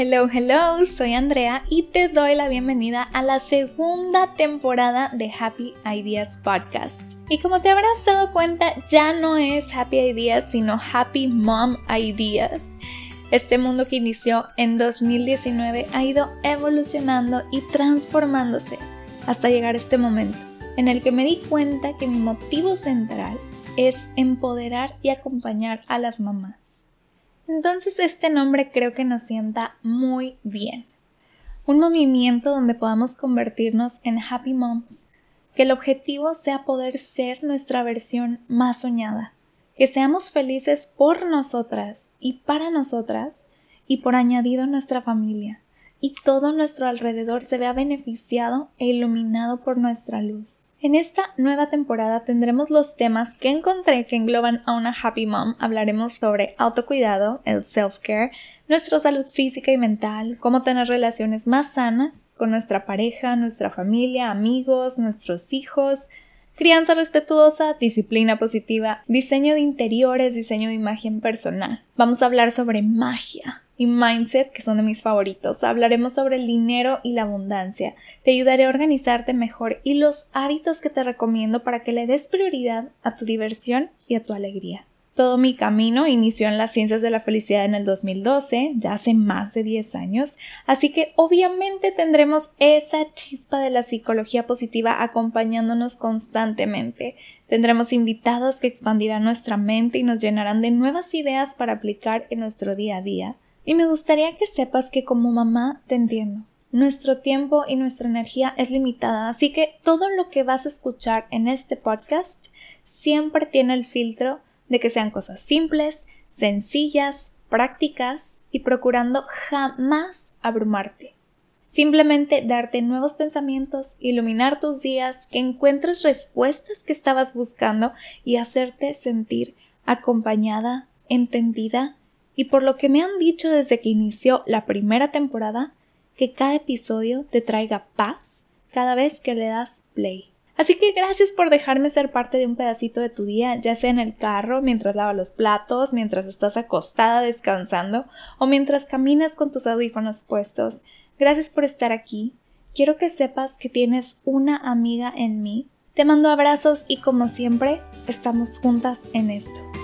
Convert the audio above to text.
Hello, hello, soy Andrea y te doy la bienvenida a la segunda temporada de Happy Ideas Podcast. Y como te habrás dado cuenta, ya no es Happy Ideas, sino Happy Mom Ideas. Este mundo que inició en 2019 ha ido evolucionando y transformándose hasta llegar a este momento, en el que me di cuenta que mi motivo central es empoderar y acompañar a las mamás. Entonces este nombre creo que nos sienta muy bien. Un movimiento donde podamos convertirnos en happy moms, que el objetivo sea poder ser nuestra versión más soñada, que seamos felices por nosotras y para nosotras y por añadido nuestra familia, y todo nuestro alrededor se vea beneficiado e iluminado por nuestra luz. En esta nueva temporada tendremos los temas que encontré que engloban a una happy mom. Hablaremos sobre autocuidado, el self-care, nuestra salud física y mental, cómo tener relaciones más sanas con nuestra pareja, nuestra familia, amigos, nuestros hijos, crianza respetuosa, disciplina positiva, diseño de interiores, diseño de imagen personal. Vamos a hablar sobre magia, y mindset, que son de mis favoritos. Hablaremos sobre el dinero y la abundancia. Te ayudaré a organizarte mejor y los hábitos que te recomiendo para que le des prioridad a tu diversión y a tu alegría. Todo mi camino inició en las ciencias de la felicidad en el 2012, ya hace más de 10 años, así que obviamente tendremos esa chispa de la psicología positiva acompañándonos constantemente. Tendremos invitados que expandirán nuestra mente y nos llenarán de nuevas ideas para aplicar en nuestro día a día. Y me gustaría que sepas que como mamá te entiendo. Nuestro tiempo y nuestra energía es limitada, así que todo lo que vas a escuchar en este podcast siempre tiene el filtro de que sean cosas simples, sencillas, prácticas y procurando jamás abrumarte. Simplemente darte nuevos pensamientos, iluminar tus días, que encuentres respuestas que estabas buscando y hacerte sentir acompañada, entendida y por lo que me han dicho desde que inició la primera temporada, que cada episodio te traiga paz cada vez que le das play. Así que gracias por dejarme ser parte de un pedacito de tu día, ya sea en el carro, mientras lavas los platos, mientras estás acostada descansando o mientras caminas con tus audífonos puestos. Gracias por estar aquí. Quiero que sepas que tienes una amiga en mí. Te mando abrazos y como siempre, estamos juntas en esto.